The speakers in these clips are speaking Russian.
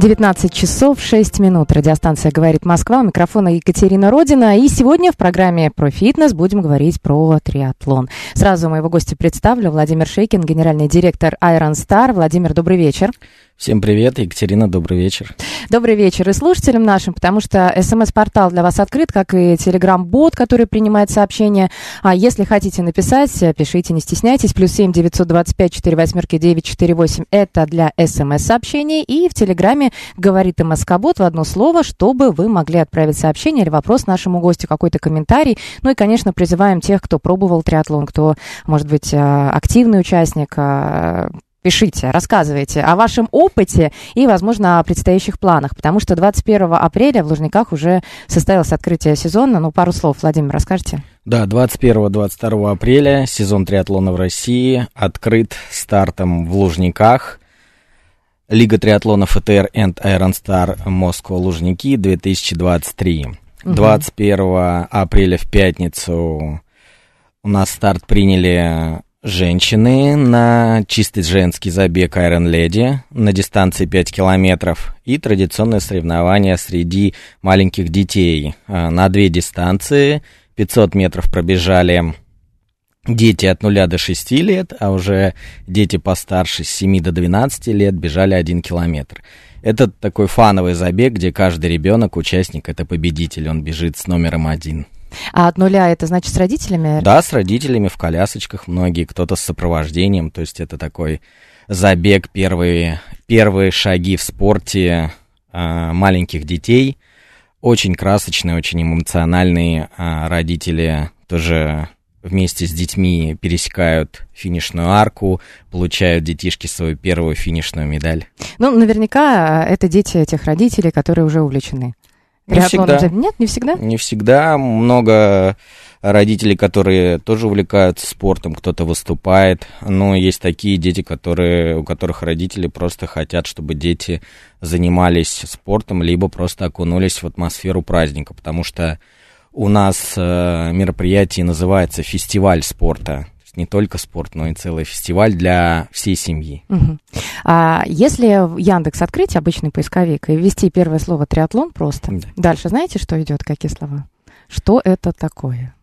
19 часов 6 минут. Радиостанция «Говорит Москва». У микрофона Екатерина Родина. И сегодня в программе про фитнес будем говорить про триатлон. Сразу моего гостя представлю. Владимир Шейкин, генеральный директор Iron Star. Владимир, добрый вечер. Всем привет, Екатерина, добрый вечер. Добрый вечер и слушателям нашим, потому что смс-портал для вас открыт, как и телеграм-бот, который принимает сообщения. А если хотите написать, пишите, не стесняйтесь. Плюс семь девятьсот двадцать пять четыре восьмерки девять четыре восемь. Это для смс-сообщений. И в телеграме говорит МСК-бот в одно слово, чтобы вы могли отправить сообщение или вопрос нашему гостю, какой-то комментарий. Ну и, конечно, призываем тех, кто пробовал триатлон, кто, может быть, а, активный участник, а, Пишите, рассказывайте о вашем опыте и, возможно, о предстоящих планах, потому что 21 апреля в Лужниках уже состоялось открытие сезона. Ну, пару слов, Владимир, расскажите. Да, 21-22 апреля сезон триатлона в России открыт стартом в Лужниках. Лига триатлона ФТР and Iron Star Москва Лужники 2023. Мгм. 21 апреля в пятницу у нас старт приняли женщины на чистый женский забег Iron Lady на дистанции 5 километров и традиционное соревнование среди маленьких детей э, на две дистанции. 500 метров пробежали дети от 0 до 6 лет, а уже дети постарше с 7 до 12 лет бежали 1 километр. Это такой фановый забег, где каждый ребенок, участник, это победитель, он бежит с номером один. А от нуля это значит с родителями? Да, с родителями в колясочках многие, кто-то с сопровождением, то есть это такой забег, первые, первые шаги в спорте а, маленьких детей. Очень красочные, очень эмоциональные а, родители тоже вместе с детьми пересекают финишную арку, получают детишки свою первую финишную медаль. Ну, наверняка э, это дети этих родителей, которые уже увлечены. Не всегда. Нет, не всегда? Не всегда. Много родителей, которые тоже увлекаются спортом, кто-то выступает. Но есть такие дети, которые, у которых родители просто хотят, чтобы дети занимались спортом, либо просто окунулись в атмосферу праздника. Потому что у нас э, мероприятие называется «Фестиваль спорта». Не только спорт, но и целый фестиваль для всей семьи. Мгм. А если в Яндекс открыть обычный поисковик и ввести первое слово триатлон просто, Да. дальше знаете, что идет, какие слова? Что это такое?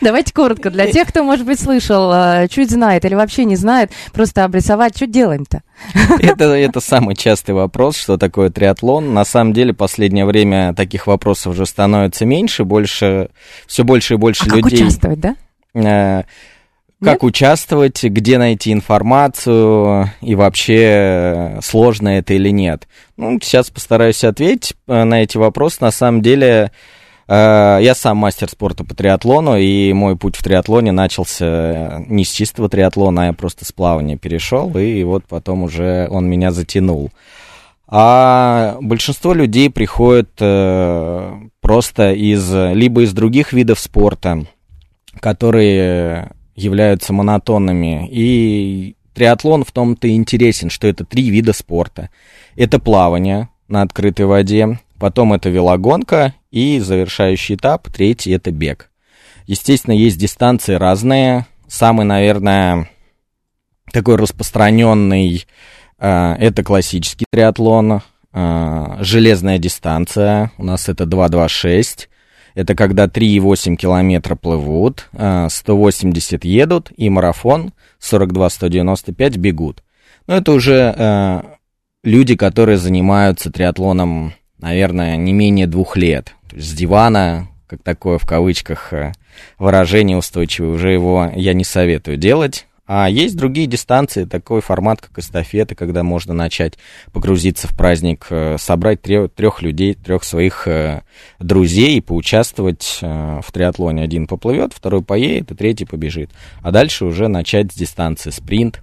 Давайте коротко, для тех, кто, может быть, слышал, э, чуть знает или вообще не знает, просто обрисовать, что делаем-то? Это, это самый частый вопрос, что такое триатлон. На самом деле, последнее время таких вопросов уже становится меньше, больше, все больше и больше А как людей. участвовать, да? э, как участвовать, где найти информацию и вообще э, сложно это или нет. Ну, сейчас постараюсь ответить э, на эти вопросы. На самом деле, э, я сам мастер спорта по триатлону, и мой путь в триатлоне начался э, не с чистого триатлона, а я просто с плавания перешел, и вот потом уже он меня затянул. А большинство людей приходит э, просто из либо из других видов спорта, которые являются монотонными. И триатлон в том-то интересен, что это три вида спорта. Это плавание на открытой воде, потом это велогонка и завершающий этап, третий это бег. Естественно, есть дистанции разные. Самый, наверное, такой распространенный э, это классический триатлон, э, железная дистанция, у нас это 226. Это когда 3,8 километра плывут, э, 180 едут, и марафон 42-195 бегут. Но это уже э, люди, которые занимаются триатлоном, наверное, не менее двух лет. С дивана, как такое в кавычках э, выражение устойчивое, уже его я не советую делать. А есть другие дистанции, такой формат, как эстафеты, когда можно начать погрузиться в праздник, э, собрать трех людей, трех своих э, друзей и поучаствовать в триатлоне. Один поплывет, второй поедет, и третий побежит. А дальше уже начать с дистанции спринт,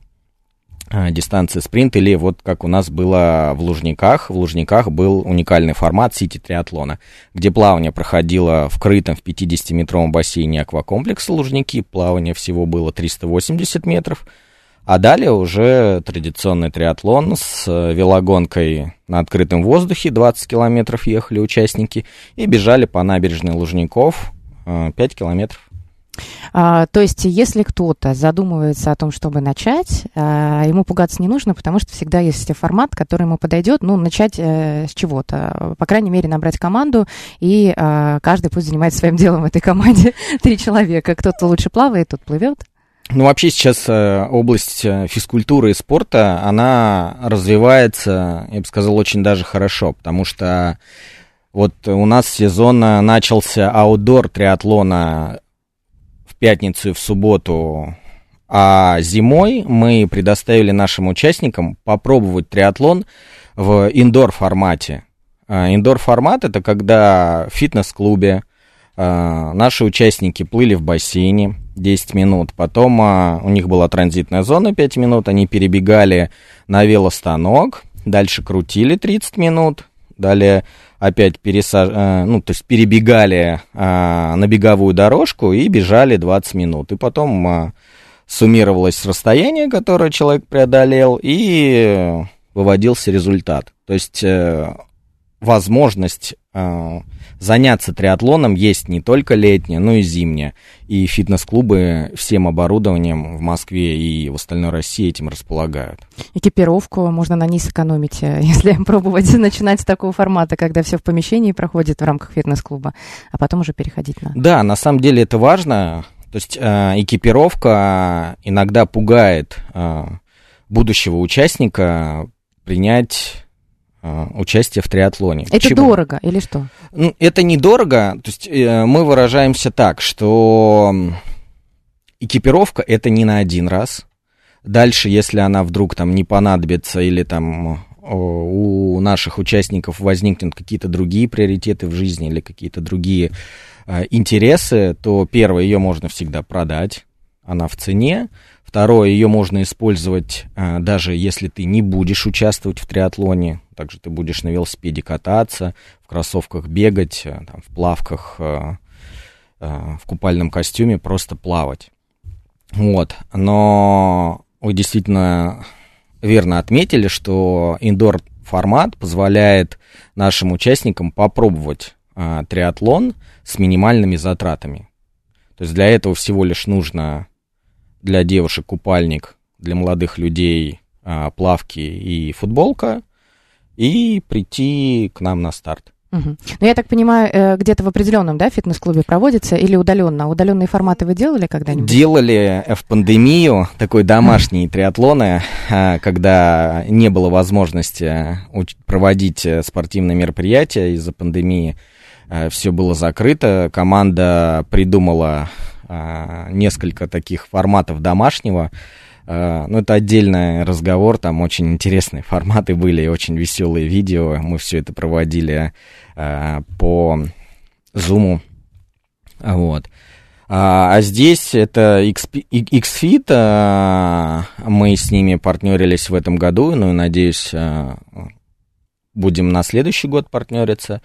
дистанции спринт, или вот как у нас было в Лужниках. В Лужниках был уникальный формат сити триатлона, где плавание проходило в крытом в 50-метровом бассейне аквакомплекса Лужники. Плавание всего было 380 метров. А далее уже традиционный триатлон с велогонкой на открытом воздухе. 20 километров ехали участники и бежали по набережной Лужников 5 километров. А, то есть, если кто-то задумывается о том, чтобы начать, а, ему пугаться не нужно, потому что всегда есть формат, который ему подойдет. Ну, начать э, с чего-то. По крайней мере, набрать команду, и а, каждый пусть занимается своим делом в этой команде. Три человека. Кто-то лучше плавает, тот плывет. Ну, вообще сейчас э, область э, физкультуры и спорта, она развивается, я бы сказал, очень даже хорошо, потому что вот у нас сезон начался аутдор триатлона пятницу и в субботу. А зимой мы предоставили нашим участникам попробовать триатлон в индор формате. А, индор формат это когда в фитнес-клубе а, наши участники плыли в бассейне 10 минут, потом а, у них была транзитная зона 5 минут, они перебегали на велостанок, дальше крутили 30 минут, далее опять пересаж... Э, ну, то есть перебегали а, на беговую дорожку и бежали 20 минут. И потом а, суммировалось расстояние, которое человек преодолел, и выводился результат. То есть э, возможность э, заняться триатлоном есть не только летняя, но и зимняя. И фитнес-клубы всем оборудованием в Москве и в остальной России этим располагают. Экипировку можно на ней сэкономить, э, если пробовать начинать с такого формата, когда все в помещении проходит в рамках фитнес-клуба, а потом уже переходить на... Да, на самом деле это важно. То есть э, экипировка иногда пугает э, будущего участника принять участие в триатлоне. Это Почему? дорого или что? Ну, это недорого. То есть э, мы выражаемся так, что экипировка это не на один раз. Дальше, если она вдруг там не понадобится или там у наших участников возникнут какие-то другие приоритеты в жизни или какие-то другие э, интересы, то первое, ее можно всегда продать, она в цене. Второе, ее можно использовать э, даже если ты не будешь участвовать в триатлоне. Также ты будешь на велосипеде кататься, в кроссовках бегать, э, там, в плавках, э, в купальном костюме просто плавать. Вот. Но вы действительно верно отметили, что индор формат позволяет нашим участникам попробовать триатлон с минимальными затратами. То есть для этого всего лишь нужно для девушек купальник, для молодых людей а, плавки и футболка, и прийти к нам на старт. Угу. Ну, я так понимаю, э, где-то в определенном, да, фитнес-клубе проводится или удаленно? Удаленные форматы вы делали когда-нибудь? Делали в пандемию такой домашние триатлоны, а, когда не было возможности проводить э, спортивные мероприятия из-за пандемии. Э, Все было закрыто. Команда придумала несколько таких форматов домашнего. А, ну, это отдельный разговор, там очень интересные форматы были, очень веселые видео. Мы все это проводили а, по Zoom. Вот. А, здесь это XFIT, мы с ними партнерились в этом году, ну и надеюсь, будем на следующий год партнериться.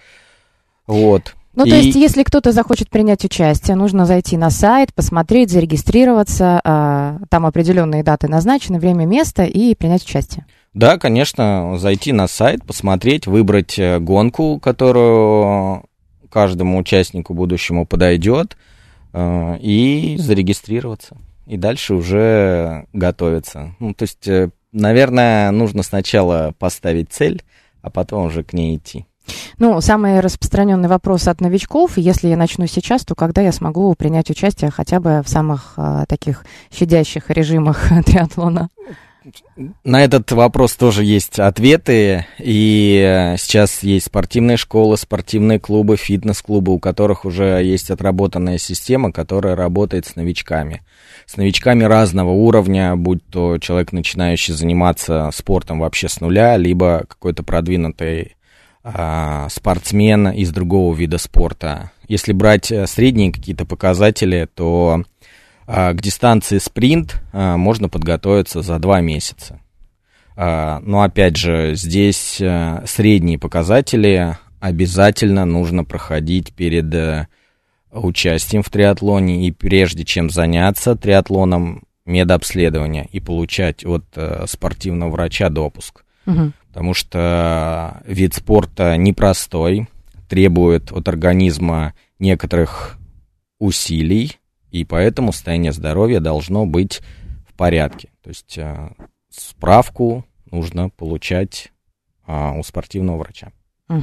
Вот. Ну, и... то есть, если кто-то захочет принять участие, нужно зайти на сайт, посмотреть, зарегистрироваться, а, там определенные даты назначены, время, место и принять участие. Да, конечно, зайти на сайт, посмотреть, выбрать э, гонку, которую каждому участнику будущему подойдет, э, и зарегистрироваться. И дальше уже готовиться. Ну, то есть, э, наверное, нужно сначала поставить цель, а потом уже к ней идти. Ну, самый распространенный вопрос от новичков, если я начну сейчас, то когда я смогу принять участие хотя бы в самых а, таких щадящих режимах триатлона? на этот вопрос тоже есть ответы, и э, сейчас есть спортивные школы, спортивные клубы, фитнес-клубы, у которых уже есть отработанная система, которая работает с новичками. С новичками разного уровня, будь то человек, начинающий заниматься спортом вообще с нуля, либо какой-то продвинутый а, спортсмен из другого вида спорта. Если брать э, средние какие-то показатели, то а, к дистанции спринт а, можно подготовиться за два месяца. А, но опять же, здесь э, средние показатели обязательно нужно проходить перед э, участием в триатлоне и прежде чем заняться триатлоном, медобследование и получать от спортивного врача допуск. Угу. Потому что вид спорта непростой, требует от организма некоторых усилий, и поэтому состояние здоровья должно быть в порядке. То есть э, справку нужно получать э, у спортивного врача. Угу.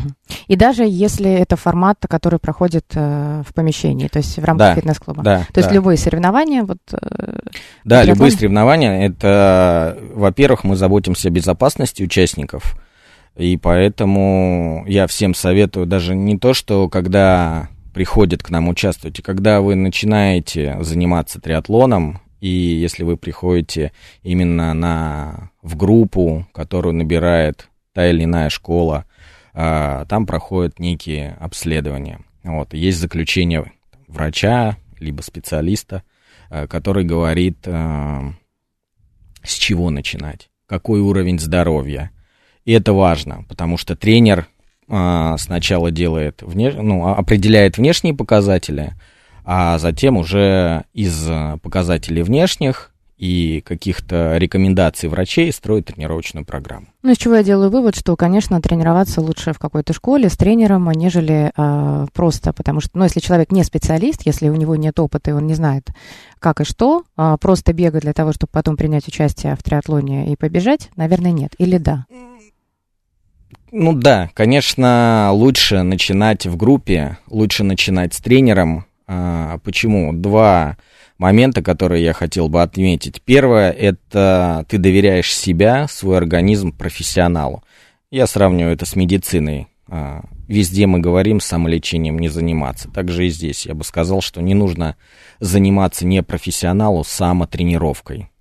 И даже если это формат, который проходит э, в помещении, то есть в рамках да, фитнес-клуба. Да, то да. есть любые соревнования, вот. Э, да, любые соревнования. Это, во-первых, мы заботимся о безопасности участников, и поэтому я всем советую даже не то, что когда приходят к нам участвовать. И когда вы начинаете заниматься триатлоном, и если вы приходите именно на, в группу, которую набирает та или иная школа, а, там проходят некие обследования. Вот, есть заключение врача, либо специалиста, а, который говорит, а, с чего начинать, какой уровень здоровья. И это важно, потому что тренер а, сначала делает, внеш... ну, а, определяет внешние показатели, а затем уже из показателей внешних и каких-то рекомендаций врачей строит тренировочную программу. Ну, из чего я делаю вывод, что, конечно, тренироваться лучше в какой-то школе с тренером, нежели э, просто, потому что, ну, если человек не специалист, если у него нет опыта и он не знает, как и что, э, просто бегать для того, чтобы потом принять участие в триатлоне и побежать, наверное, нет. Или да? Ну да, конечно, лучше начинать в группе, лучше начинать с тренером. А, почему? Два момента, которые я хотел бы отметить. Первое, это ты доверяешь себя, свой организм профессионалу. Я сравниваю это с медициной. А, везде мы говорим, самолечением не заниматься. Также и здесь я бы сказал, что не нужно заниматься не профессионалу, самотренировкой.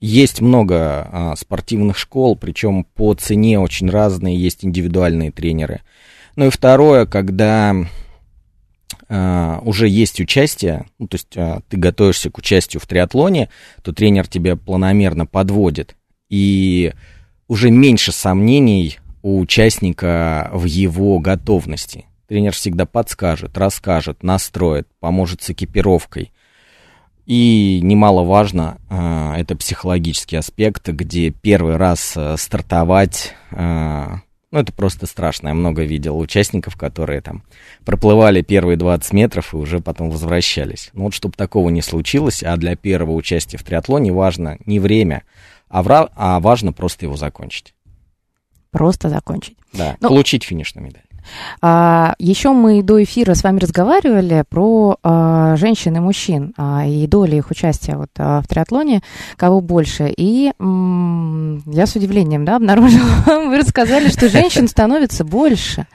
Есть много а, спортивных школ, причем по цене очень разные, есть индивидуальные тренеры. Ну и второе, когда уже есть участие, ну, то есть а, ты готовишься к участию в триатлоне, то тренер тебя планомерно подводит, и уже меньше сомнений у участника в его готовности. Тренер всегда подскажет, расскажет, настроит, поможет с экипировкой. И немаловажно, а, это психологический аспект, где первый раз стартовать, ну это просто страшно. Я много видел участников, которые там проплывали первые 20 метров и уже потом возвращались. Ну вот чтобы такого не случилось, а для первого участия в триатлоне важно не время, а, вра... а важно просто его закончить. Просто закончить. Да, ну, получить финишную медаль. А, еще мы до эфира с вами разговаривали про а, женщин и мужчин а, и доли их участия вот, а, в триатлоне, кого больше. И м- я с удивлением да, обнаружила, вы рассказали, что женщин становится больше.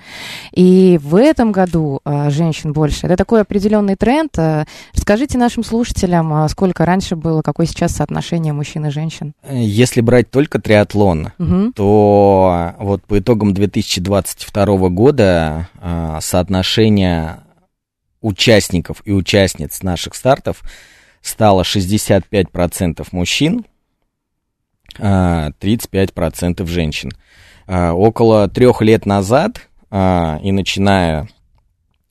И в этом году а, женщин больше. Это такой определенный тренд. А, расскажите нашим слушателям, а, сколько раньше было, какое сейчас соотношение мужчин и женщин? Если брать только триатлон, Угу. то вот по итогам 2022 года соотношение участников и участниц наших стартов стало 65% мужчин, а, 35% женщин. Около трех лет назад и начиная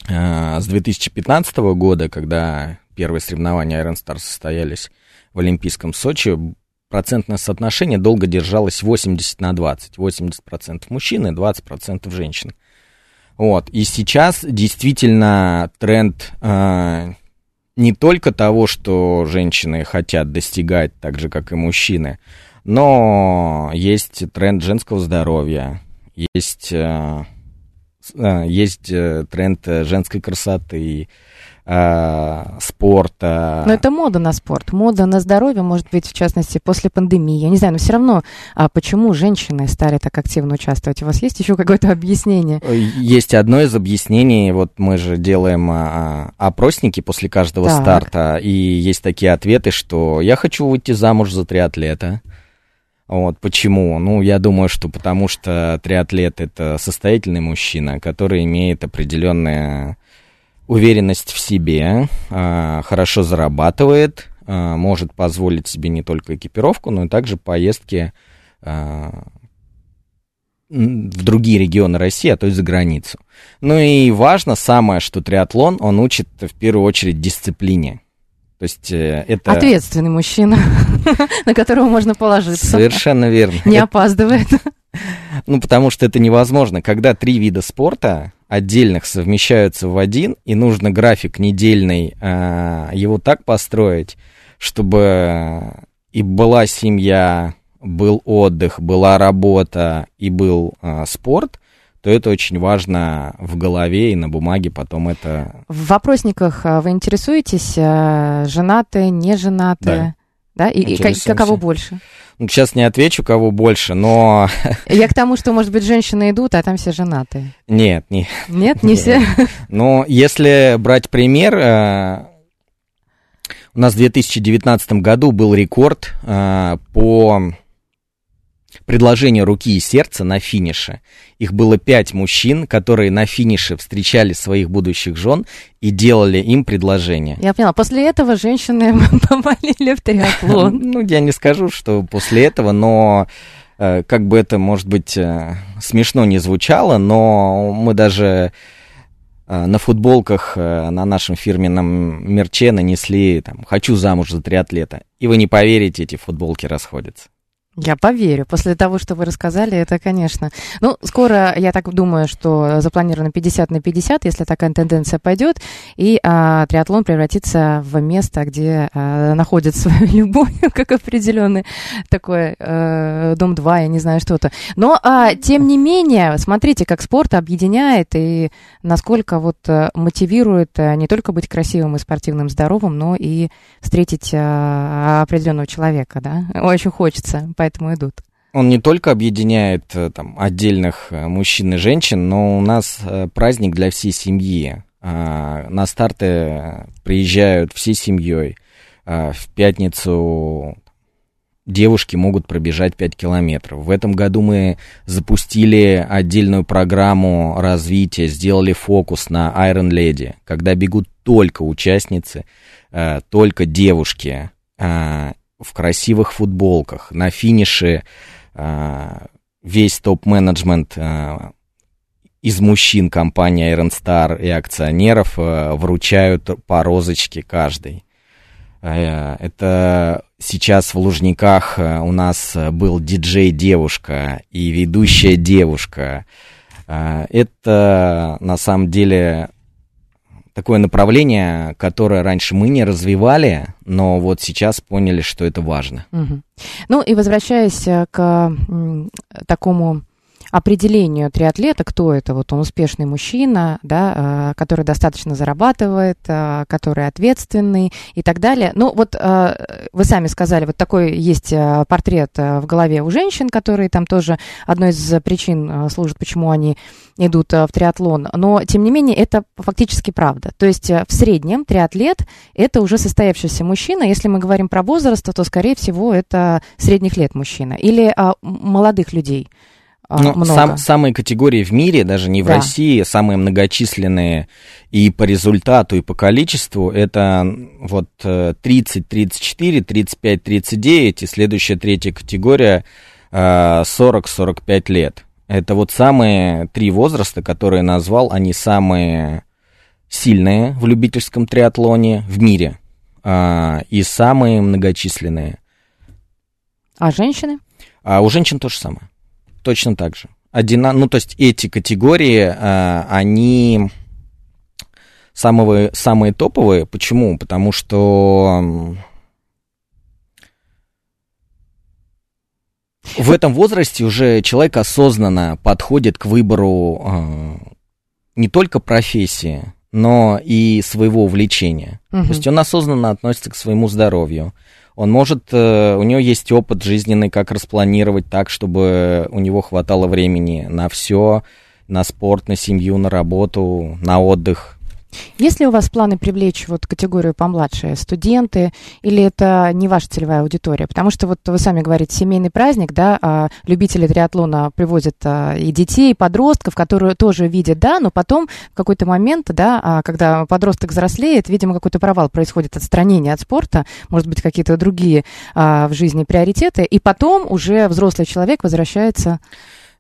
а, с 2015 года, когда первые соревнования Iron Star состоялись в Олимпийском Сочи, процентное соотношение долго держалось 80 на 20. 80% мужчин и 20% женщин. Вот. И сейчас действительно тренд э, не только того, что женщины хотят достигать так же, как и мужчины, но есть тренд женского здоровья, есть, э, есть э, тренд женской красоты, э, спорта. Но это мода на спорт, мода на здоровье, может быть, в частности, после пандемии. Я не знаю, но все равно, а почему женщины стали так активно участвовать? У вас есть еще какое-то объяснение? Есть одно из объяснений. Вот мы же делаем а, опросники после каждого Так. старта, и есть такие ответы, что я хочу выйти замуж за триатлета. Вот почему? Ну, я думаю, что потому что триатлет это состоятельный мужчина, который имеет определенную уверенность в себе, а, хорошо зарабатывает, а, может позволить себе не только экипировку, но и также поездки а, в другие регионы России, а то и за границу. Ну и важно самое, что триатлон, он учит в первую очередь дисциплине. То есть э, это... Ответственный мужчина, на которого можно положиться. Совершенно верно. Не опаздывает. ну, потому что это невозможно. Когда три вида спорта отдельных совмещаются в один, и нужно график недельный, а, его так построить, чтобы и была семья, был отдых, была работа и был а, спорт, то это очень важно в голове и на бумаге потом это... В вопросниках а, вы интересуетесь, а, женатые, не женатые? Да. И, и Интересуемся. каково больше? Ну, сейчас не отвечу, кого больше, но Я к тому, что, может быть, женщины идут, а там все женатые. нет, не, Нет, не все. Но если брать пример, э, у нас в 2019 году был рекорд э, по предложению руки и сердца на финише. Их было пять мужчин, которые на финише встречали своих будущих жен и делали им предложение. Я поняла. После этого женщины повалили в триатлон. Ну, я не скажу, что после этого, но э, как бы это, может быть, э, смешно не звучало, но мы даже э, на футболках на нашем фирменном мерче нанесли там «Хочу замуж за триатлета». И вы не поверите, эти футболки расходятся. Я поверю. После того, что вы рассказали, это, конечно. Ну, скоро, я так думаю, что запланировано 50 на 50, если такая тенденция пойдет, и а, триатлон превратится в место, где а, находят свою любовь, как определенный такой э, дом-2, я не знаю, что-то. Но, а, тем не менее, смотрите, как спорт объединяет и насколько вот э, мотивирует э, не только быть красивым и спортивным, здоровым, но и встретить а, определенного человека, да. Очень хочется, поэтому идут. Он не только объединяет э, там, отдельных э, мужчин и женщин, но у нас э, праздник для всей семьи. А, На старты приезжают всей семьей. А, В пятницу девушки могут пробежать 5 километров. В этом году мы запустили отдельную программу развития, сделали фокус на Iron Lady, когда бегут только участницы, только девушки э, в красивых футболках. На финише э, весь топ-менеджмент э, из мужчин компании Iron Star и акционеров э, вручают по розочке каждый. Это сейчас в Лужниках у нас был диджей-девушка и ведущая девушка. Это на самом деле такое направление, которое раньше мы не развивали, но вот сейчас поняли, что это важно. Мгм. Ну и возвращаясь э, к такому определению триатлета, кто это, вот он успешный мужчина, да, э, который достаточно зарабатывает, э, который ответственный и так далее. Ну вот э, вы сами сказали, вот такой есть портрет в голове у женщин, которые там тоже одной из причин служат, почему они идут в триатлон. Но, тем не менее, это фактически правда. То есть в среднем триатлет это уже состоявшийся мужчина. Если мы говорим про возраст, то, скорее всего, это средних лет мужчина. Или а, молодых людей а, Ну, много. сам- самые категории в мире, даже не в Да. России, самые многочисленные и по результату, и по количеству, это вот э, 30, 34, 35, 39, и следующая третья категория э, 40-45 лет. Это вот самые три возраста, которые назвал, они самые сильные в любительском триатлоне в мире а, и самые многочисленные. А женщины? А у женщин то же самое. Точно так же. Одина... Ну, то есть эти категории, а, они самые, самые топовые. Почему? Потому что в этом возрасте уже человек осознанно подходит к выбору а, не только профессии, но и своего увлечения. Мгм. То есть он осознанно относится к своему здоровью. Он может, э, у него есть опыт жизненный, как распланировать так, чтобы у него хватало времени на все, на спорт, на семью, на работу, на отдых. Есть ли у вас планы привлечь вот категорию помладше, студенты, или это не ваша целевая аудитория? Потому что вот вы сами говорите, семейный праздник, да, а любители триатлона привозят а, и детей, и подростков, которые тоже видят, да, но потом в какой-то момент, да, а, когда подросток взрослеет, видимо, какой-то провал происходит, отстранение от спорта, может быть, какие-то другие а, в жизни приоритеты, и потом уже взрослый человек возвращается.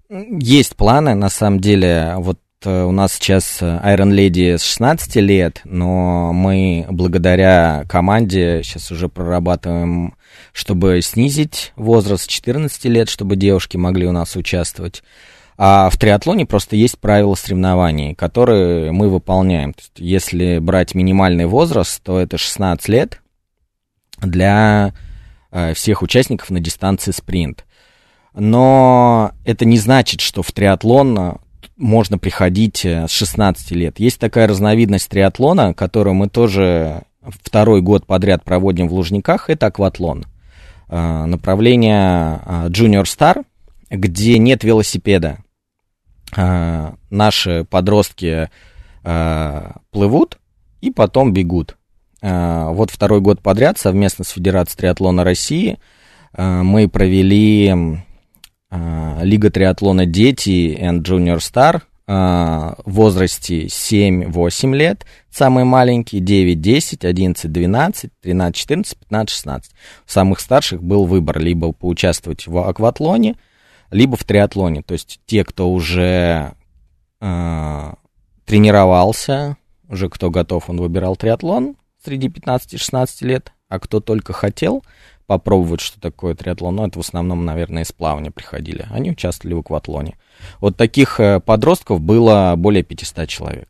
Есть планы, на самом деле, вот у нас сейчас э, Iron Lady с 16 лет, но мы благодаря команде сейчас уже прорабатываем, чтобы снизить возраст с 14 лет, чтобы девушки могли у нас участвовать. А в триатлоне просто есть правила соревнований, которые мы выполняем. То есть, если брать минимальный возраст, то это 16 лет для э, всех участников на дистанции спринт. Но это не значит, что в триатлон э, можно приходить э, с 16 лет. Есть такая разновидность триатлона, которую мы тоже второй год подряд проводим в Лужниках, это акватлон. Э, Направление э, Junior Star, где нет велосипеда. Наши подростки плывут и потом бегут. Вот второй год подряд совместно с Федерацией триатлона России мы провели Лига триатлона Дети and Junior Star э, в возрасте 7-8 лет, самые маленькие 9, 10, 11, 12, 13, 14, 15, 16. У самых старших был выбор либо поучаствовать в акватлоне, либо в триатлоне. То есть те, кто уже э, тренировался, уже кто готов, он выбирал триатлон среди 15-16 лет, а кто только хотел попробовать, что такое триатлон, ну, это в основном, наверное, из плавания приходили. Они участвовали в акватлоне. Вот таких э, подростков было более 500 человек.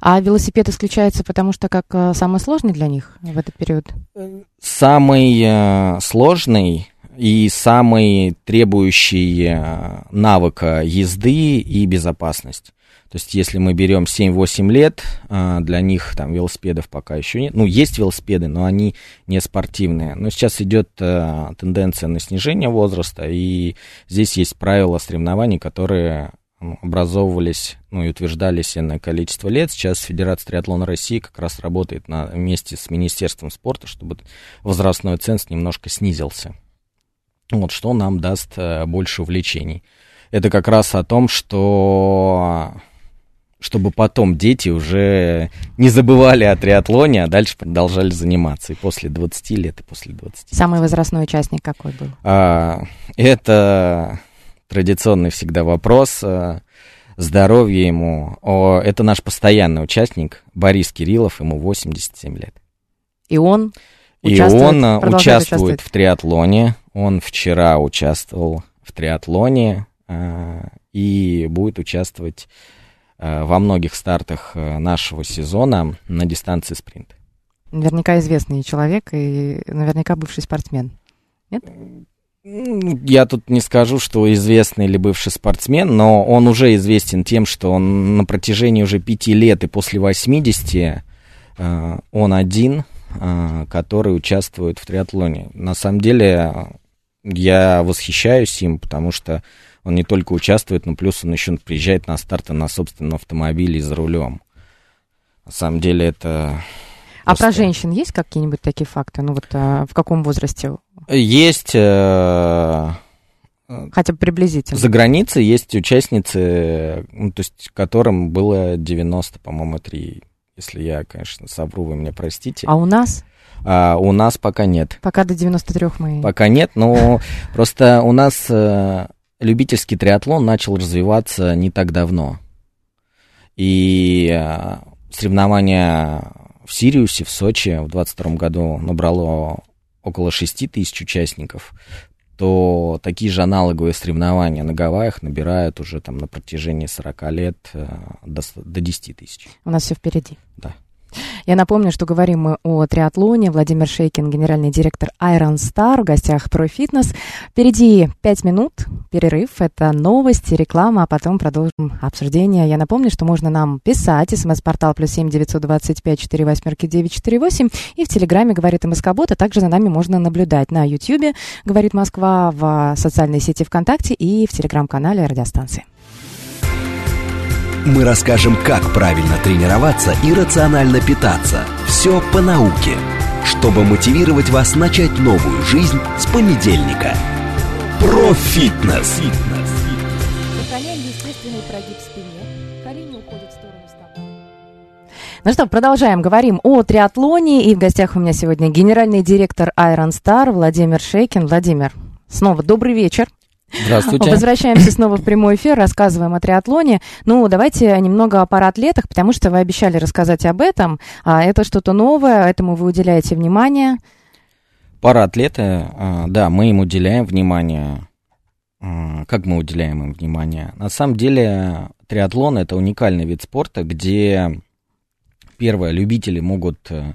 А велосипед исключается, потому что как э, самый сложный для них в этот период? Самый э, сложный и самый требующий навыка езды и безопасность. То есть, если мы берем 7-8 лет, э, для них там велосипедов пока еще нет. Ну, есть велосипеды, но они не спортивные. Но сейчас идет э, тенденция на снижение возраста, и здесь есть правила соревнований, которые образовывались, ну и утверждались на количество лет. Сейчас Федерация триатлона России как раз работает на, вместе с Министерством спорта, чтобы возрастной ценз немножко снизился. Вот что нам даст э, больше увлечений. Это как раз о том, что чтобы потом дети уже не забывали о триатлоне, а дальше продолжали заниматься и после 20 лет, и после 20. Самый возрастной участник какой был? А, это традиционный всегда вопрос. а, Здоровье ему. О, это наш постоянный участник Борис Кириллов, ему 87 лет. И он И он продолжает участвует в триатлоне. Он вчера участвовал в триатлоне а, и будет участвовать во многих стартах а, нашего сезона на дистанции спринт. Наверняка известный человек и наверняка бывший спортсмен. Ну, Я тут не скажу, что известный или бывший спортсмен, но он уже известен тем, что он на протяжении уже пяти лет и после 80 э, он один, э, который участвует в триатлоне. На самом деле э, я восхищаюсь им, потому что он не только участвует, но плюс он еще приезжает на старты на собственном автомобиле и за рулем. На самом деле это... А просто- про женщин есть какие-нибудь такие факты? Ну вот а, в каком возрасте? Есть э, Хотя бы приблизительно. За границей есть участницы, ну, то есть которым было 90, по-моему, 3. Если я, конечно, совру, вы меня простите. А у нас? А у нас пока нет. Пока до 93 мы... Пока нет, но просто у нас э, любительский триатлон начал развиваться не так давно. И э, соревнования в Сириусе, в Сочи в 22 году набрало около 6 тысяч участников, то такие же аналоговые соревнования на Гавайях набирают уже там на протяжении 40 лет э, до, до 10 тысяч. У нас все впереди. Да. Я напомню, что говорим мы о триатлоне. Владимир Шейкин, генеральный директор Iron Star, в гостях про фитнес. Впереди 5 минут, перерыв. Это новости, реклама, а потом продолжим обсуждение. Я напомню, что можно нам писать. СМС-портал плюс семь девятьсот двадцать пять четыре восьмерки девять четыре восемь. И в Телеграме говорит МСК Бот, а также за нами можно наблюдать на Ютьюбе, говорит Москва, в социальной сети ВКонтакте и в Телеграм-канале радиостанции. Мы расскажем, как правильно тренироваться и рационально питаться. Все по науке, чтобы мотивировать вас начать новую жизнь с понедельника. Профитнес. Сохраняем естественный прогиб спине. Колени уходят в сторону стопы. Ну что, продолжаем. Говорим о триатлоне. И в гостях у меня сегодня генеральный директор Iron Star Владимир Шейкин. Владимир, снова добрый вечер. Здравствуйте. Возвращаемся снова в прямой эфир, рассказываем о триатлоне. Ну, давайте немного о паратлетах, потому что вы обещали рассказать об этом. А это что-то новое, этому вы уделяете внимание. Параатлеты, а, да, мы им уделяем внимание. А, Как мы уделяем им внимание? На самом деле триатлон это уникальный вид спорта, где первое, любители могут э,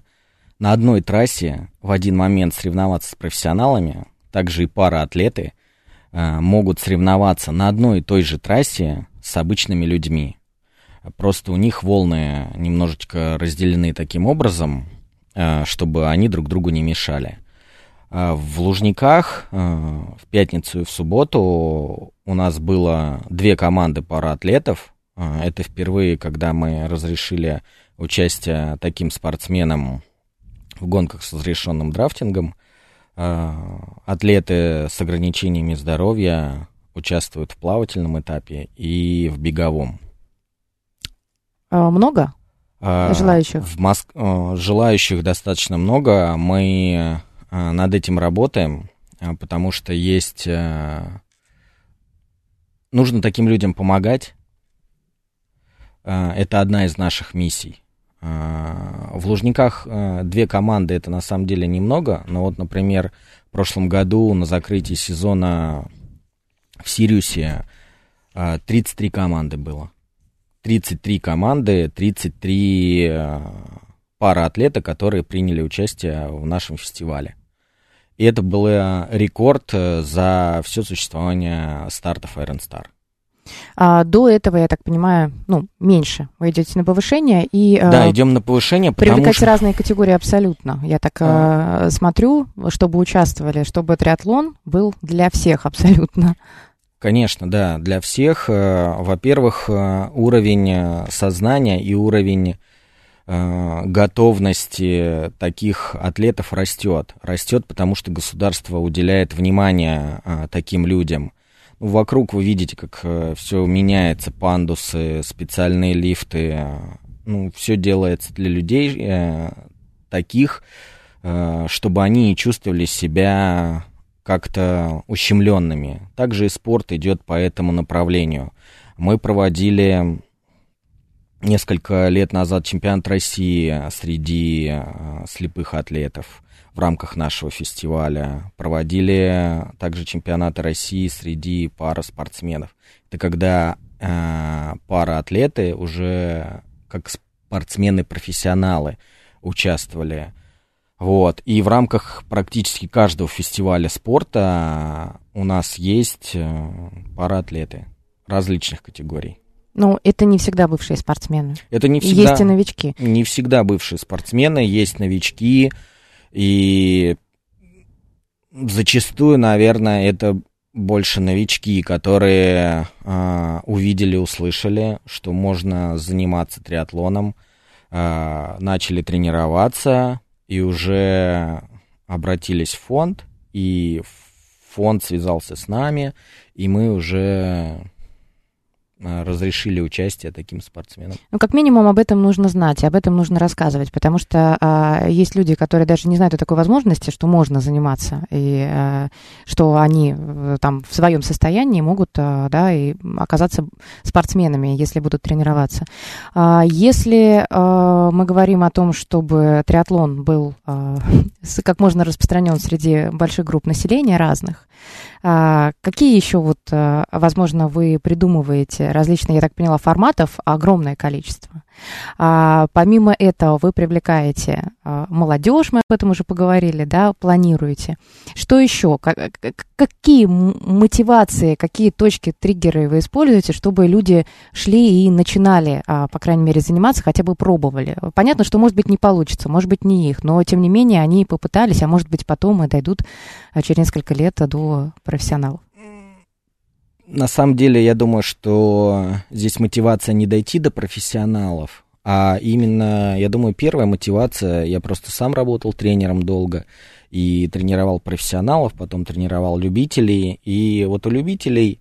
на одной трассе в один момент соревноваться с профессионалами, также и параатлеты могут соревноваться на одной и той же трассе с обычными людьми. Просто у них волны немножечко разделены таким образом, э, чтобы они друг другу не мешали. А В Лужниках э, в пятницу и в субботу у нас было две команды параатлетов. Э, Это впервые, когда мы разрешили участие таким спортсменам в гонках с разрешенным драфтингом. Э, Атлеты с ограничениями здоровья участвуют в плавательном этапе и в беговом. А, Много? А, Желающих? В Моск- э, Желающих достаточно много. Мы э, над этим работаем, э, потому что есть... э, Нужно таким людям помогать. Э, Это одна из наших миссий. Э, В Лужниках э, две команды, это на самом деле немного, но вот, например, в прошлом году на закрытии сезона в Сириусе э, 33 команды было. 33 команды, 33 э, пара атлета, которые приняли участие в нашем фестивале. И это был э, рекорд э, за все существование стартов Iron Star. А, до этого, я так понимаю, ну, меньше. Вы идете на повышение и э, Да, идем на повышение, потому привлекать что... разные категории абсолютно. Я так э, смотрю, чтобы участвовали, чтобы триатлон был для всех абсолютно. Конечно, да, для всех. э, Во-первых, уровень сознания и уровень готовности таких атлетов растет. Растет, потому что государство уделяет внимание таким людям. Вокруг вы видите, как все меняется, пандусы, специальные лифты. э, Ну, все делается для людей э, таких, э, чтобы они чувствовали себя как-то ущемленными. Также и спорт идет по этому направлению. Мы проводили несколько лет назад чемпионат России среди э, слепых атлетов в рамках нашего фестиваля. Проводили также чемпионаты России среди пара спортсменов. Это когда э, пара атлеты уже как спортсмены-профессионалы участвовали. Вот. И в рамках практически каждого фестиваля спорта у нас есть э, параатлеты различных категорий. Ну, это не всегда бывшие спортсмены. Это не всегда, Есть и новички. не всегда бывшие спортсмены, есть новички, и зачастую, наверное, это больше новички, которые а, увидели, услышали, что можно заниматься триатлоном, а, начали тренироваться и уже обратились в фонд, и фонд связался с нами, и мы уже разрешили участие таким спортсменам. Ну, как минимум, об этом нужно знать, и об этом нужно рассказывать, потому что а, есть люди, которые даже не знают о такой возможности, что можно заниматься, и а, что они э, там в своем состоянии могут, а, да, и оказаться спортсменами, если будут тренироваться. А, если а, мы говорим о том, чтобы триатлон был а, как можно распространен среди больших групп населения разных, а, какие еще вот, а, возможно, вы придумываете различные, я так поняла, форматов огромное количество? А, помимо этого вы привлекаете а, молодежь, мы об этом уже поговорили, да, планируете. Что еще? Как, какие мотивации, какие точки, триггеры вы используете, чтобы люди шли и начинали, а, по крайней мере, заниматься, хотя бы пробовали? Понятно, что, может быть, не получится, может быть, не их, но, тем не менее, они попытались, а может быть, потом и дойдут а, через несколько лет до профессионалов. На самом деле, я думаю, что здесь мотивация не дойти до профессионалов, а именно, я думаю, первая мотивация, я просто сам работал тренером долго и тренировал профессионалов, потом тренировал любителей, и вот у любителей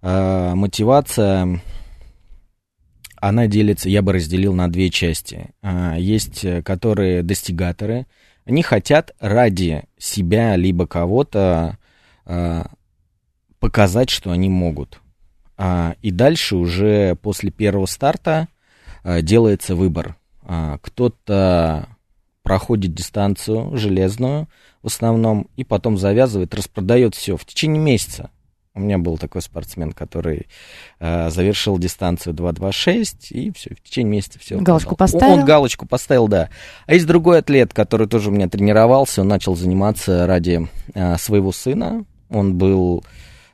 э, мотивация, она делится, я бы разделил на две части. Э, есть, которые достигаторы, они хотят ради себя либо кого-то э, показать, что они могут. А, и дальше уже после первого старта а, делается выбор. А, кто-то проходит дистанцию железную в основном, и потом завязывает, распродает все в течение месяца. У меня был такой спортсмен, который э, завершил дистанцию 2.26, и все, в течение месяца все. Галочку поставил? Он, он галочку поставил, да. А есть другой атлет, который тоже у меня тренировался, он начал заниматься ради э, своего сына. Он был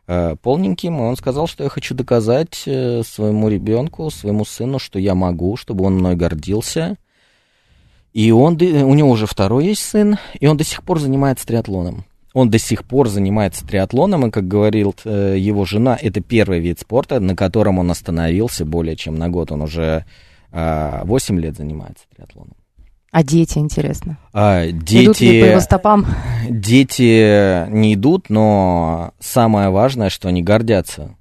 полненьким, и он сказал, что я хочу доказать э, своему ребенку, своему сыну, что я могу, чтобы он мной гордился. И он, у него уже второй есть сын, и он до сих пор занимается триатлоном. Он до сих пор занимается триатлоном, и, как говорил э, его жена, это первый вид спорта, на котором он остановился более чем на год. Он уже 8 лет занимается триатлоном. А дети, интересно? А, дети, идут ли по его стопам? Дети не идут, но самое важное, что они гордятся.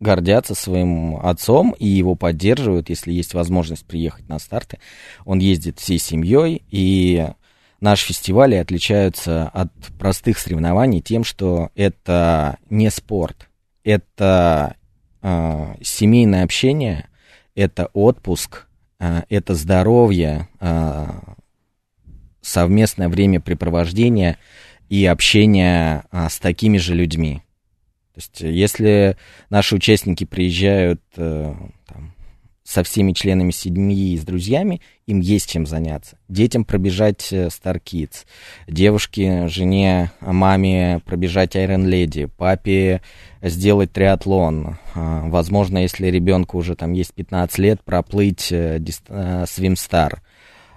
Гордятся своим отцом и его поддерживают, если есть возможность приехать на старты. Он ездит всей семьей, и наши фестивали отличаются от простых соревнований тем, что это не спорт, это э, семейное общение, это отпуск – это здоровье, а, совместное времяпрепровождение и общение а, с такими же людьми. То есть, если наши участники приезжают э, там, со всеми членами семьи и с друзьями, им есть чем заняться. Детям пробежать э, Star Kids, девушке, жене, маме пробежать Iron Lady, папе сделать триатлон. А, возможно, если ребенку уже там есть 15 лет, проплыть э, э.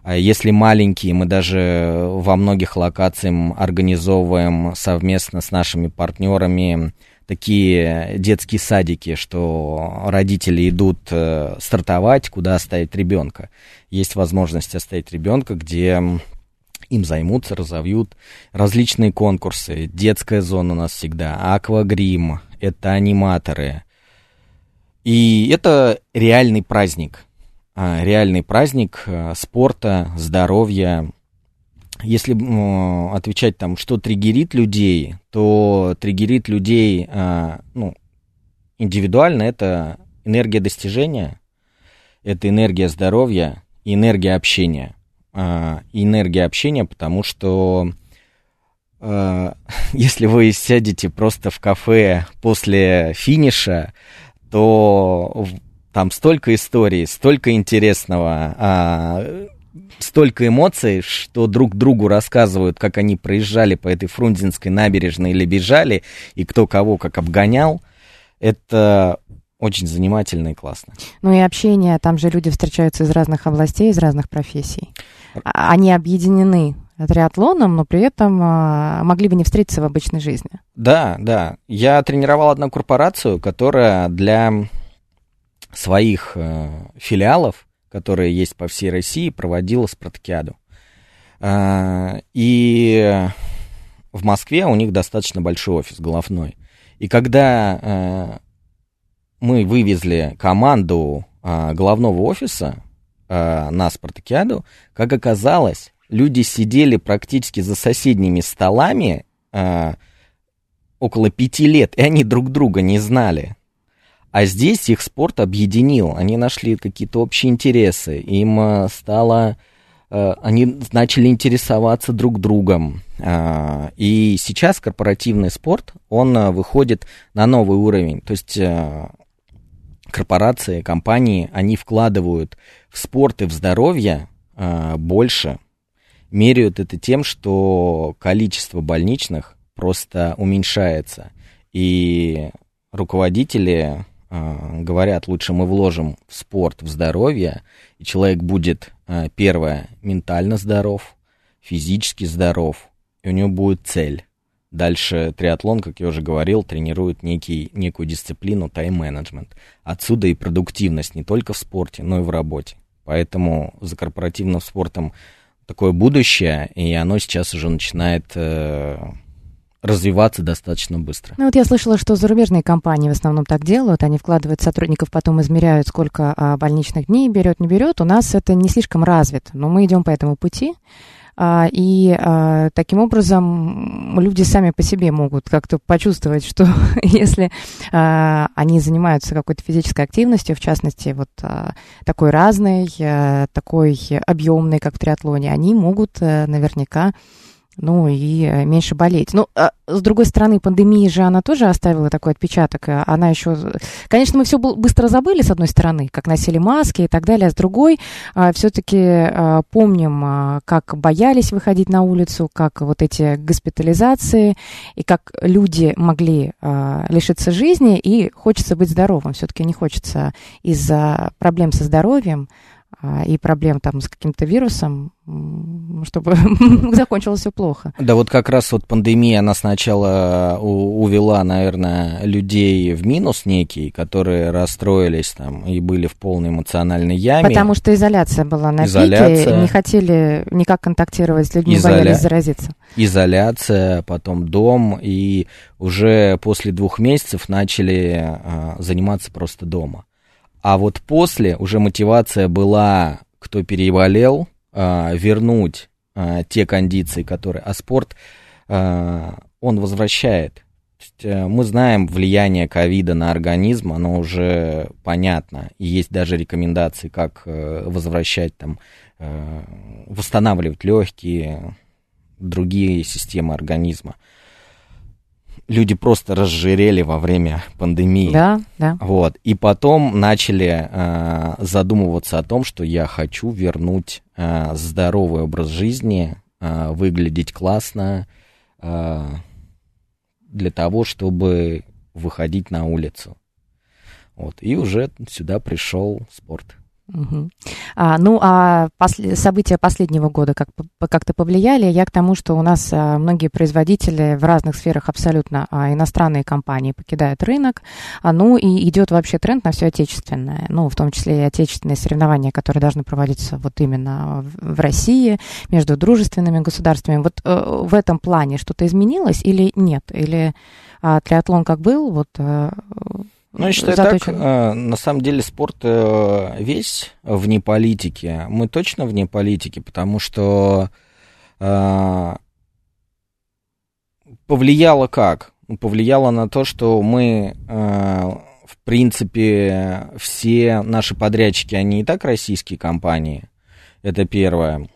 А если маленькие, мы даже во многих локациях организовываем совместно с нашими партнерами такие детские садики, что родители идут э, стартовать, куда оставить ребенка. Есть возможность оставить ребенка, где им займутся, разовьют различные конкурсы. Детская зона у нас всегда, аквагрим, это аниматоры. И это реальный праздник. А, реальный праздник э, спорта, здоровья, если э, отвечать там, что триггерит людей, то триггерит людей ну, индивидуально это энергия достижения, это энергия здоровья энергия общения. Энергия общения, потому что если вы сядете просто в кафе после финиша, то там столько историй, столько интересного. А, столько эмоций, что друг другу рассказывают, как они проезжали по этой Фрунзенской набережной или бежали, и кто кого как обгонял. Это очень занимательно и классно. Ну и общение, там же люди встречаются из разных областей, из разных профессий. А, они объединены триатлоном, но при этом а, могли бы не встретиться в обычной жизни. Да, да. Я тренировал одну корпорацию, которая для своих э, филиалов которые есть по всей России, проводила спартакиаду. И в Москве у них достаточно большой офис головной. И когда мы вывезли команду головного офиса на спартакиаду, как оказалось, люди сидели практически за соседними столами около пяти лет, и они друг друга не знали. А здесь их спорт объединил, они нашли какие-то общие интересы, им э, стало, э, они начали интересоваться друг другом. А, и сейчас корпоративный спорт, он э, выходит на новый уровень. То есть корпорации, компании, они вкладывают в спорт и в здоровье э, больше, меряют это тем, что количество больничных просто уменьшается. И руководители э, говорят, лучше мы вложим в спорт, в здоровье, и человек будет, э, первое, ментально здоров, физически здоров, и у него будет цель. Дальше триатлон, как я уже говорил, тренирует некий, некую дисциплину тайм-менеджмент. Отсюда и продуктивность не только в спорте, но и в работе. Поэтому за корпоративным спортом такое будущее, и оно сейчас уже начинает э, развиваться достаточно быстро. Ну вот я слышала, что зарубежные компании в основном так делают, они вкладывают сотрудников, потом измеряют, сколько а, больничных дней берет, не берет. У нас это не слишком развито, но мы идем по этому пути. А, и а, таким образом люди сами по себе могут как-то почувствовать, что если а, они занимаются какой-то физической активностью, в частности, вот такой разной, такой объемной, как в триатлоне, они могут э, наверняка ну и э, меньше болеть. Ну, а с другой стороны, пандемия же, она тоже оставила такой отпечаток. Э, она еще... Конечно, мы все быстро забыли, с одной стороны, как носили маски и так далее, а с другой а, все-таки а, помним, а, как боялись выходить на улицу, как вот эти госпитализации, и как люди могли лишиться жизни, и хочется быть здоровым. Все-таки не хочется из-за проблем со здоровьем а, и проблем там с каким-то вирусом, чтобы закончилось все плохо. Да вот как раз вот пандемия, она сначала увела, наверное, людей в минус некий, которые расстроились там и были в полной эмоциональной яме. Потому что изоляция была на изоляция, пике, не хотели никак контактировать с людьми, изоля... боялись заразиться. Изоляция, потом дом, и уже после двух месяцев начали а, заниматься просто дома. А вот после уже мотивация была, кто переболел, а, вернуть а, те кондиции, которые... А спорт, а, он возвращает. Э, мы знаем влияние ковида на организм, оно уже понятно. Есть даже рекомендации, как э, возвращать там, э, восстанавливать легкие, другие системы организма люди просто разжирели во время пандемии. Да, да. Вот. И потом начали э, задумываться о том, что я хочу вернуть э, здоровый образ жизни, э, выглядеть классно э, для того, чтобы выходить на улицу. Вот. И уже сюда пришел спорт. Угу. А, ну, а пос- события последнего года как- как-то повлияли? Я к тому, что у нас а, многие производители в разных сферах абсолютно а, иностранные компании покидают рынок. А, ну, и идет вообще тренд на все отечественное. Ну, в том числе и отечественные соревнования, которые должны проводиться вот именно в, России, между дружественными государствами. Вот э, в этом плане что-то изменилось или нет? Или а, триатлон как был, вот... Э, ну, я считаю заточен. так, э, на самом деле спорт э, весь вне политики. Мы точно вне политики, потому что э, повлияло как? Повлияло на то, что мы, в принципе, все наши подрядчики, они и так российские компании. Это первое.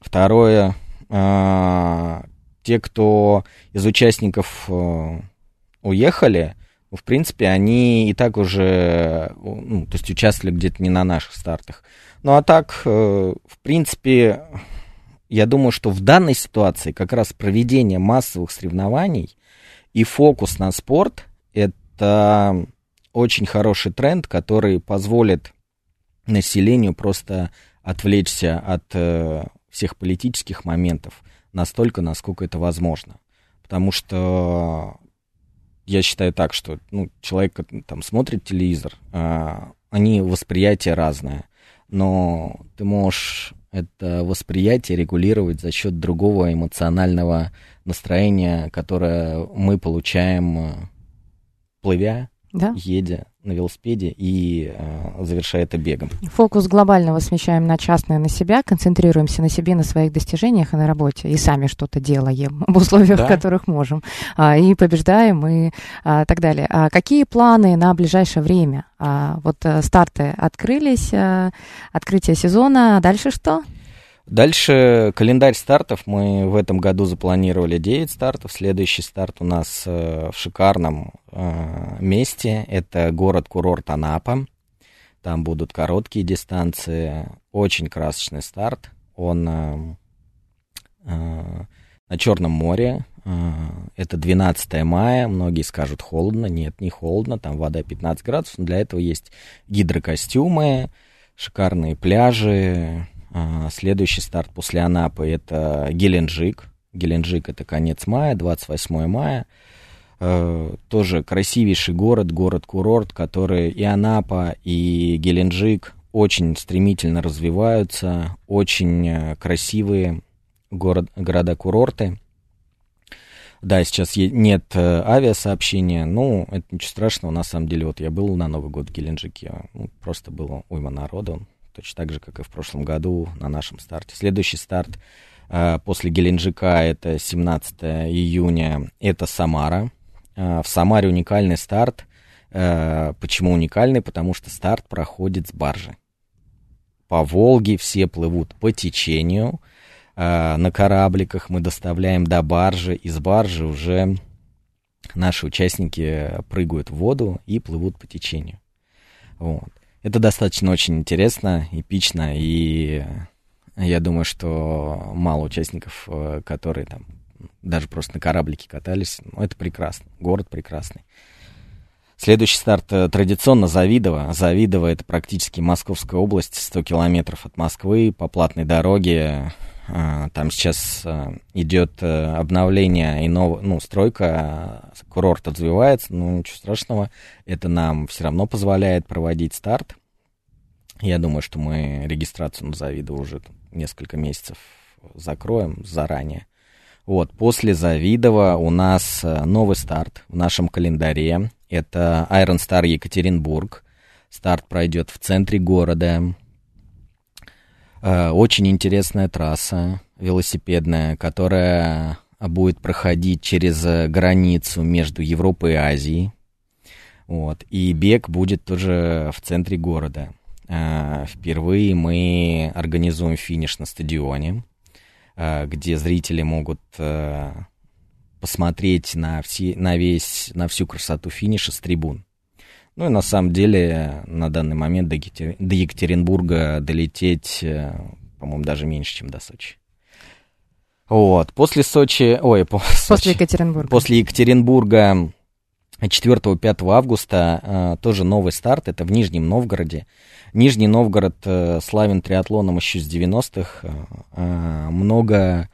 Второе, те, кто из участников уехали, в принципе, они и так уже, ну, то есть участвовали где-то не на наших стартах. Ну а так, э, в принципе, я думаю, что в данной ситуации как раз проведение массовых соревнований и фокус на спорт – это очень хороший тренд, который позволит населению просто отвлечься от э, всех политических моментов настолько, насколько это возможно. Потому что я считаю так, что ну, человек там смотрит телевизор, а, они восприятие разное, но ты можешь это восприятие регулировать за счет другого эмоционального настроения, которое мы получаем, э, плывя, да? едя на велосипеде и э, завершая это бегом. Фокус глобального смещаем на частное, на себя, концентрируемся на себе, на своих достижениях и на работе, и сами что-то делаем в условиях, да. в которых можем, а, и побеждаем, и а, так далее. А какие планы на ближайшее время? А, вот а, старты открылись, а, открытие сезона, дальше что? Дальше календарь стартов. Мы в этом году запланировали 9 стартов. Следующий старт у нас э, в шикарном э, месте. Это город-курорт Анапа. там будут короткие дистанции, очень красочный старт. Он э, на Черном море, это 12 мая, многие скажут холодно, нет, не холодно, там вода 15 градусов, но для этого есть гидрокостюмы, шикарные пляжи. Э, следующий старт после Анапы это Геленджик, Геленджик это конец мая, 28 мая. Э, тоже красивейший город, город-курорт, который и Анапа, и Геленджик очень стремительно развиваются, очень э, красивые город, города-курорты. Да, сейчас нет э, авиасообщения, ну, это ничего страшного, на самом деле, вот я был на Новый год в Геленджике, ну, просто было уйма народу, точно так же, как и в прошлом году на нашем старте. Следующий старт э, после Геленджика, это 17 июня, это Самара. Э, в Самаре уникальный старт. Э, почему уникальный? Потому что старт проходит с баржи. По Волге все плывут по течению, э, на корабликах мы доставляем до баржи, из баржи уже наши участники прыгают в воду и плывут по течению. Вот. Это достаточно очень интересно, эпично, и я думаю, что мало участников, э, которые там даже просто на кораблике катались, ну, это прекрасно, город прекрасный. Следующий старт э, традиционно Завидово. Завидово это практически Московская область, 100 километров от Москвы по платной дороге. А, там сейчас э, идет обновление и нов... ну, стройка, курорт развивается, но ничего страшного, это нам все равно позволяет проводить старт. Я думаю, что мы регистрацию на Завидово уже несколько месяцев закроем заранее. Вот, после Завидова у нас э, новый старт в нашем календаре. Это Iron Star Екатеринбург. Старт пройдет в центре города. Э, очень интересная трасса велосипедная, которая будет проходить через э, границу между Европой и Азией. Вот. И бег будет тоже в центре города. Впервые мы организуем финиш на стадионе. Э, где зрители могут э, посмотреть на, все, на, весь, на всю красоту финиша с трибун. Ну и на самом деле на данный момент до, Екатер... до Екатеринбурга долететь, э, по-моему, даже меньше, чем до Сочи. Вот, после Сочи, ой, по, после Сочи, Екатеринбурга. После Екатеринбурга 4-5 августа э, тоже новый старт, это в Нижнем Новгороде. Нижний Новгород э, славен триатлоном еще с 90-х. Э, э, много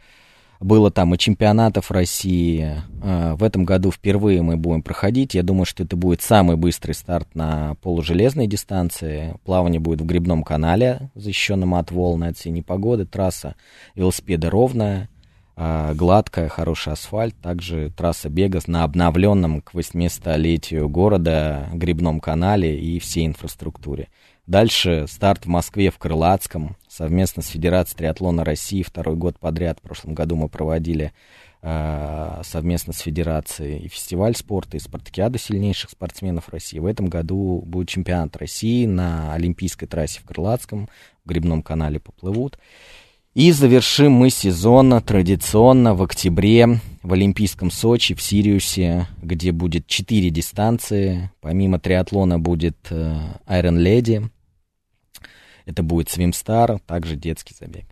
было там и чемпионатов России. Э, в этом году впервые мы будем проходить. Я думаю, что это будет самый быстрый старт на полужелезной дистанции. Плавание будет в грибном канале, защищенном от волн, от синей погоды. Трасса велосипеда ровная. А, гладкая, хороший асфальт, также трасса бега на обновленном к 800-летию города грибном канале и всей инфраструктуре. Дальше старт в Москве в Крылатском совместно с Федерацией триатлона России второй год подряд. В прошлом году мы проводили э, совместно с Федерацией и фестиваль спорта, и спартакиаду сильнейших спортсменов России. В этом году будет чемпионат России на Олимпийской трассе в Крылатском, в Грибном канале поплывут. И завершим мы сезон традиционно в октябре в Олимпийском Сочи, в Сириусе, где будет четыре дистанции. Помимо триатлона будет э, Iron Lady, это будет Swimstar, также детский забег.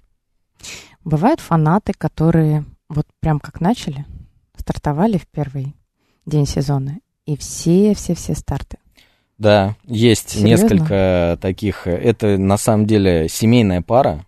Бывают фанаты, которые вот прям как начали, стартовали в первый день сезона, и все-все-все старты. Да, есть Серьезно? несколько таких. Это на самом деле семейная пара,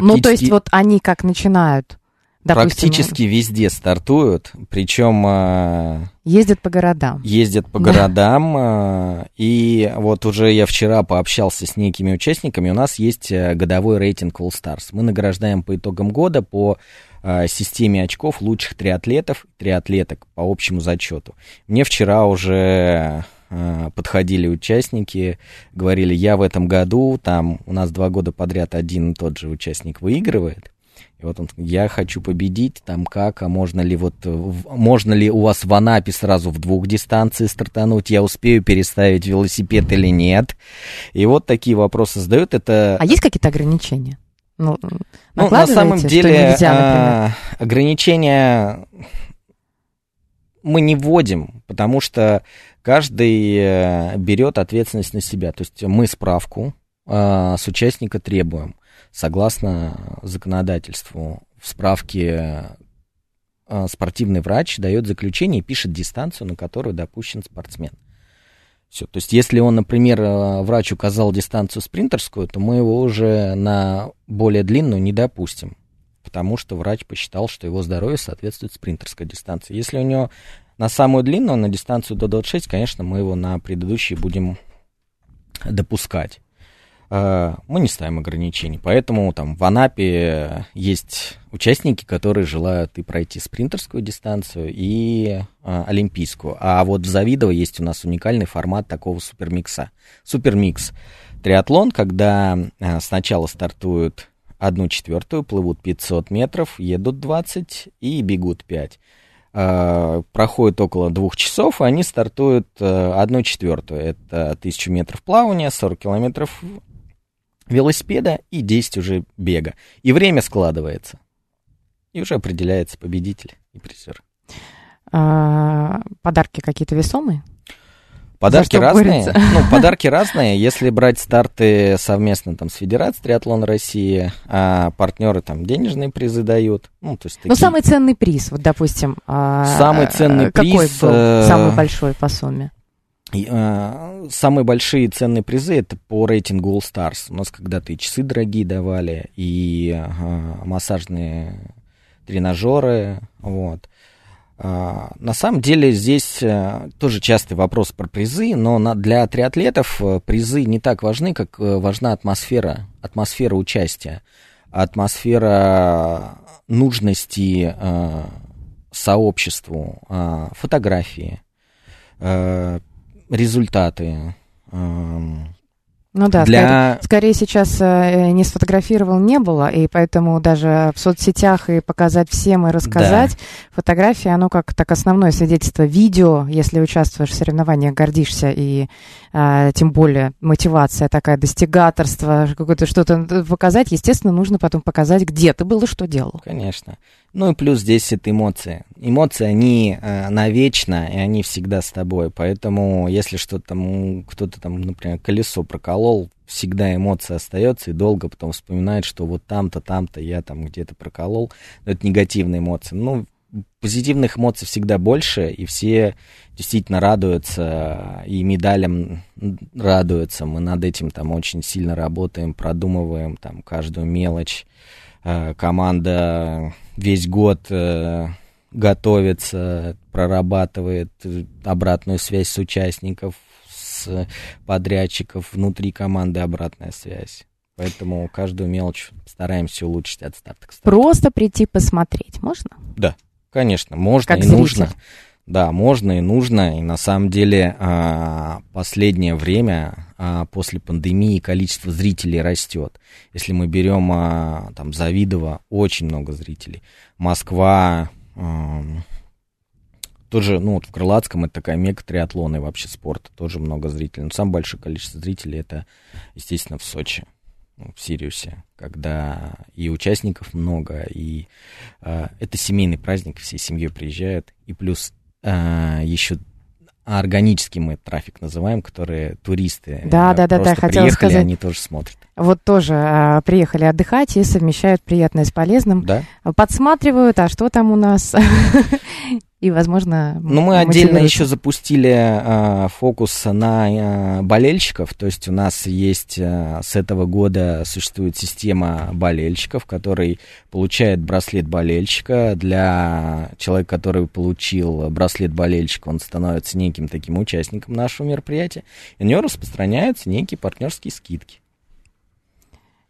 Ну, то есть вот они как начинают, допустим, практически везде стартуют, причем а, ездят по городам. ездят по Да. городам, а, и вот уже я вчера пообщался с некими участниками, у нас есть а, годовой рейтинг All Stars. Мы награждаем по итогам года по а, системе очков лучших триатлетов, триатлеток по общему зачету. Мне вчера уже а, подходили участники, говорили, я в этом году, там у нас два года подряд один и тот же участник выигрывает, и вот он, я хочу победить, там как, а можно ли вот, можно ли у вас в Анапе сразу в двух дистанции стартануть, я успею переставить велосипед или нет, и вот такие вопросы задают, это... А есть какие-то ограничения? Ну, Ну, на самом деле нельзя, например? а, ограничения мы не вводим, потому что каждый э, берет ответственность на себя. То есть мы справку э, с участника требуем, согласно законодательству. В справке э, спортивный врач дает заключение и пишет дистанцию, на которую допущен спортсмен. Все. То есть, если он, например, врач указал дистанцию спринтерскую, то мы его уже на более длинную не допустим, потому что врач посчитал, что его здоровье соответствует спринтерской дистанции. Если у него на самую длинную, на дистанцию до 26, конечно, мы его на предыдущие будем допускать. Э, мы не ставим ограничений. Поэтому там в Анапе есть участники, которые желают и пройти спринтерскую дистанцию, и э, олимпийскую. А вот в Завидово есть у нас уникальный формат такого супермикса. Супермикс триатлон, когда э, сначала стартуют одну четвертую, плывут 500 метров, едут 20 и бегут 5 проходит около двух часов, и они стартуют одну четвертую. Это тысячу метров плавания, 40 километров велосипеда и 10 уже бега. И время складывается. И уже определяется победитель и призер. А, подарки какие-то весомые? Подарки разные. Ну, подарки разные. Если брать старты совместно там с Федерацией триатлон России, а партнеры там денежные призы дают. Ну, то есть ну, такие... Ну, самый ценный приз, вот, допустим. А, самый ценный какой приз... Был э, самый большой по сумме? А, самые большие ценные призы это по рейтингу All Stars. У нас когда-то и часы дорогие давали, и а, массажные тренажеры. Вот. А, на самом деле здесь а, тоже частый вопрос про призы, но для триатлетов э, призы не так важны, как э, важна атмосфера, атмосфера участия, атмосфера нужности сообществу, а, фотографии, результаты. Ну да, для... скорее, скорее сейчас э, не сфотографировал не было, и поэтому даже в соцсетях и показать всем и рассказать да. фотографии, оно как так основное свидетельство видео, если участвуешь в соревнованиях, гордишься и э, тем более мотивация такая, достигаторство, какое-то что-то показать, естественно, нужно потом показать, где ты был и что делал. Конечно. Ну и плюс здесь это эмоции. Эмоции, они э, навечно, и они всегда с тобой. Поэтому, если что-то там, кто-то там, например, колесо проколол, всегда эмоция остается, и долго потом вспоминает, что вот там-то, там-то я там где-то проколол. Но это негативные эмоции. Ну, позитивных эмоций всегда больше, и все действительно радуются, и медалям радуются. Мы над этим там очень сильно работаем, продумываем там каждую мелочь. Э, команда весь год э, готовится, прорабатывает обратную связь с участников, с подрядчиков, внутри команды обратная связь. Поэтому каждую мелочь стараемся улучшить от старта к старту. Просто прийти посмотреть можно? Да, конечно, можно как и зритель. нужно. Да, можно и нужно. И на самом деле а, последнее время а, после пандемии количество зрителей растет. Если мы берем а, там Завидово, очень много зрителей. Москва, тоже, ну вот в Крылатском это такая мега триатлона и вообще спорта, тоже много зрителей. Но самое большое количество зрителей это, естественно, в Сочи ну, в Сириусе, когда и участников много, и э, это семейный праздник, всей семьей приезжают, и плюс а, еще органический мы трафик называем, которые туристы да, да, да, да, хотела сказать. они тоже смотрят. Вот тоже а, приехали отдыхать и совмещают приятное с полезным. Да. Подсматривают, а что там у нас? и, возможно... Ну, мы отдельно еще запустили э, фокус на э, болельщиков, то есть у нас есть э, с этого года существует система болельщиков, который получает браслет болельщика. Для человека, который получил браслет болельщика, он становится неким таким участником нашего мероприятия, и у него распространяются некие партнерские скидки.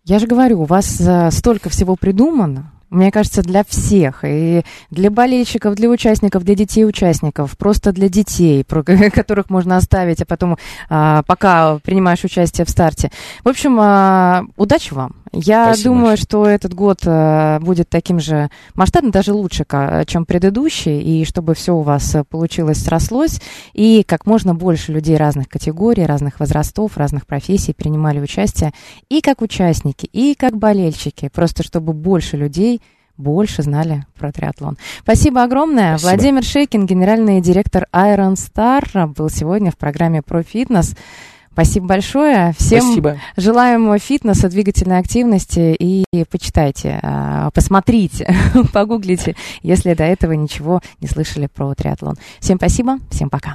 Я же говорю, у вас э, столько всего придумано, мне кажется, для всех, и для болельщиков, для участников, для детей участников, просто для детей, которых можно оставить, а потом, а, пока принимаешь участие в старте. В общем, а, удачи вам. Я Спасибо думаю, большое. что этот год а, будет таким же масштабным, даже лучше, чем предыдущий, и чтобы все у вас получилось, срослось, и как можно больше людей разных категорий, разных возрастов, разных профессий принимали участие, и как участники, и как болельщики, просто чтобы больше людей больше знали про триатлон. Спасибо огромное. Спасибо. Владимир Шейкин, генеральный директор Iron Star, был сегодня в программе про фитнес. Спасибо большое. Всем Спасибо. желаем фитнеса, двигательной активности и почитайте, а, посмотрите, погуглите, если до этого ничего не слышали про триатлон. Всем спасибо, всем пока.